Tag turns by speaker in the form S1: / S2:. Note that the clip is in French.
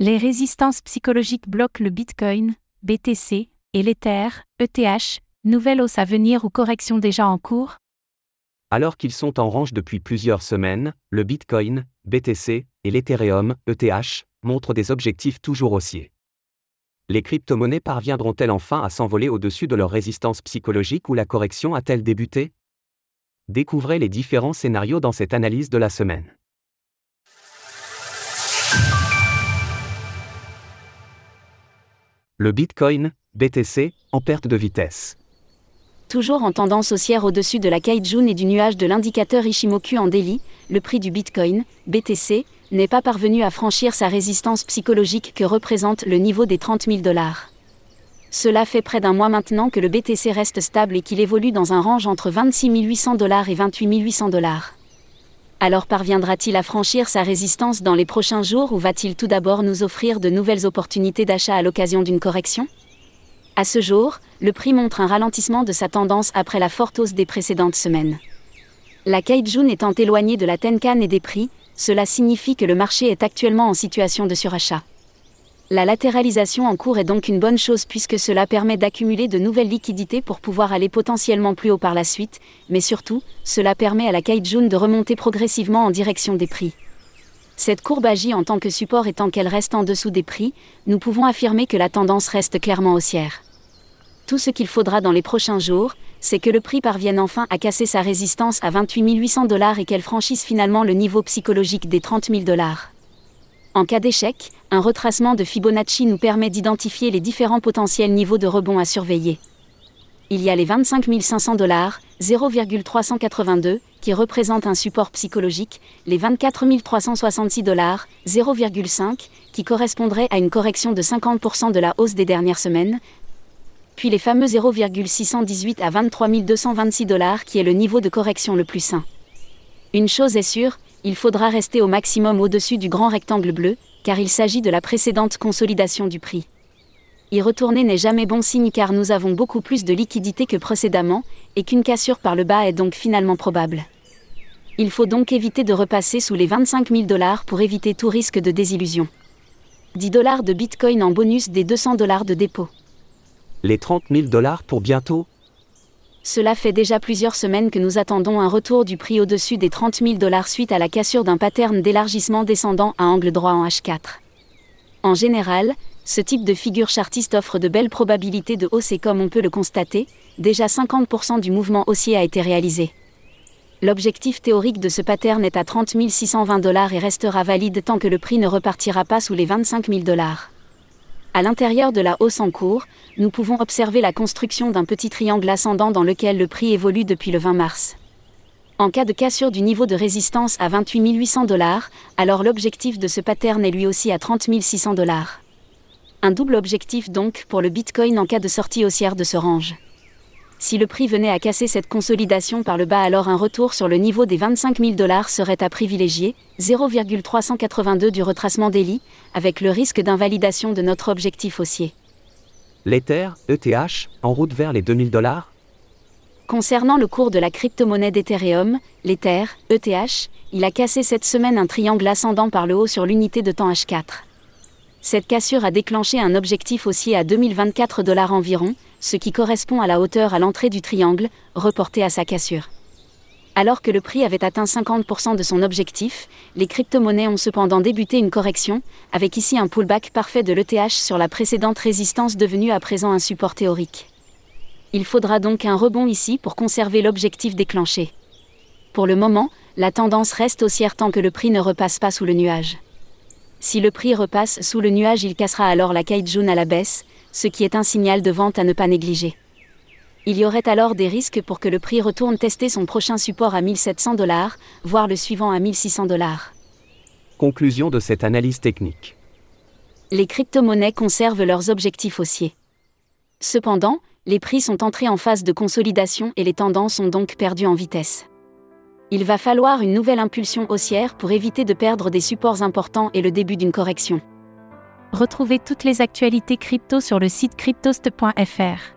S1: Les résistances psychologiques bloquent le Bitcoin, BTC, et l'Ether, ETH, nouvelle hausse à venir ou correction déjà en cours?
S2: Alors qu'ils sont en range depuis plusieurs semaines, le Bitcoin, BTC, et l'Ethereum, ETH, montrent des objectifs toujours haussiers. Les crypto-monnaies parviendront-elles enfin à s'envoler au-dessus de leur résistance psychologique ou la correction a-t-elle débuté? Découvrez les différents scénarios dans cette analyse de la semaine. Le Bitcoin, BTC, en perte de vitesse.
S3: Toujours en tendance haussière au-dessus de la Kaijun et du nuage de l'indicateur Ishimoku en Delhi, le prix du Bitcoin, BTC, n'est pas parvenu à franchir sa résistance psychologique que représente le niveau des 30 000 dollars. Cela fait près d'un mois maintenant que le BTC reste stable et qu'il évolue dans un range entre 26 800 dollars et 28 800 dollars. Alors parviendra-t-il à franchir sa résistance dans les prochains jours ou va-t-il tout d'abord nous offrir de nouvelles opportunités d'achat à l'occasion d'une correction? À ce jour, le prix montre un ralentissement de sa tendance après la forte hausse des précédentes semaines. La Kaijun étant éloignée de la Tenkan et des prix, cela signifie que le marché est actuellement en situation de surachat. La latéralisation en cours est donc une bonne chose puisque cela permet d'accumuler de nouvelles liquidités pour pouvoir aller potentiellement plus haut par la suite, mais surtout, cela permet à la Kaijun de remonter progressivement en direction des prix. Cette courbe agit en tant que support et tant qu'elle reste en dessous des prix, nous pouvons affirmer que la tendance reste clairement haussière. Tout ce qu'il faudra dans les prochains jours, c'est que le prix parvienne enfin à casser sa résistance à 28 800 dollars et qu'elle franchisse finalement le niveau psychologique des 30 000 dollars. En cas d'échec, un retracement de Fibonacci nous permet d'identifier les différents potentiels niveaux de rebond à surveiller. Il y a les 25 500 dollars, 0,382, qui représentent un support psychologique, les 24 366 dollars, 0,5, qui correspondraient à une correction de 50% de la hausse des dernières semaines, puis les fameux 0,618 à 23 226 dollars qui est le niveau de correction le plus sain. Une chose est sûre, il faudra rester au maximum au-dessus du grand rectangle bleu, car il s'agit de la précédente consolidation du prix. Y retourner n'est jamais bon signe car nous avons beaucoup plus de liquidités que précédemment, et qu'une cassure par le bas est donc finalement probable. Il faut donc éviter de repasser sous les 25 000 dollars pour éviter tout risque de désillusion. 10 dollars de Bitcoin en bonus des 200 dollars de dépôt.
S2: Les 30 000 dollars pour bientôt
S3: cela fait déjà plusieurs semaines que nous attendons un retour du prix au-dessus des 30 000 dollars suite à la cassure d'un pattern d'élargissement descendant à angle droit en H4. En général, ce type de figure chartiste offre de belles probabilités de hausse et comme on peut le constater, déjà 50% du mouvement haussier a été réalisé. L'objectif théorique de ce pattern est à 30 620 dollars et restera valide tant que le prix ne repartira pas sous les 25 000 dollars. À l'intérieur de la hausse en cours, nous pouvons observer la construction d'un petit triangle ascendant dans lequel le prix évolue depuis le 20 mars. En cas de cassure du niveau de résistance à 28 800 dollars, alors l'objectif de ce pattern est lui aussi à 30 600 dollars. Un double objectif donc pour le Bitcoin en cas de sortie haussière de ce range. Si le prix venait à casser cette consolidation par le bas, alors un retour sur le niveau des 25 000 dollars serait à privilégier, 0,382 du retracement d'Eli, avec le risque d'invalidation de notre objectif haussier.
S2: L'Ether, ETH, en route vers les 2000 dollars?
S3: Concernant le cours de la crypto-monnaie d'Ethereum, l'Ether, ETH, il a cassé cette semaine un triangle ascendant par le haut sur l'unité de temps H4. Cette cassure a déclenché un objectif haussier à 2024 dollars environ, ce qui correspond à la hauteur à l'entrée du triangle, reporté à sa cassure. Alors que le prix avait atteint 50% de son objectif, les crypto-monnaies ont cependant débuté une correction, avec ici un pullback parfait de l'ETH sur la précédente résistance devenue à présent un support théorique. Il faudra donc un rebond ici pour conserver l'objectif déclenché. Pour le moment, la tendance reste haussière tant que le prix ne repasse pas sous le nuage. Si le prix repasse sous le nuage, il cassera alors la Kaijun à la baisse, ce qui est un signal de vente à ne pas négliger. Il y aurait alors des risques pour que le prix retourne tester son prochain support à 1700 dollars, voire le suivant à 1600 dollars.
S2: Conclusion de cette analyse technique.
S3: Les crypto-monnaies conservent leurs objectifs haussiers. Cependant, les prix sont entrés en phase de consolidation et les tendances ont donc perdu en vitesse. Il va falloir une nouvelle impulsion haussière pour éviter de perdre des supports importants et le début d'une correction.
S1: Retrouvez toutes les actualités crypto sur le site cryptost.fr.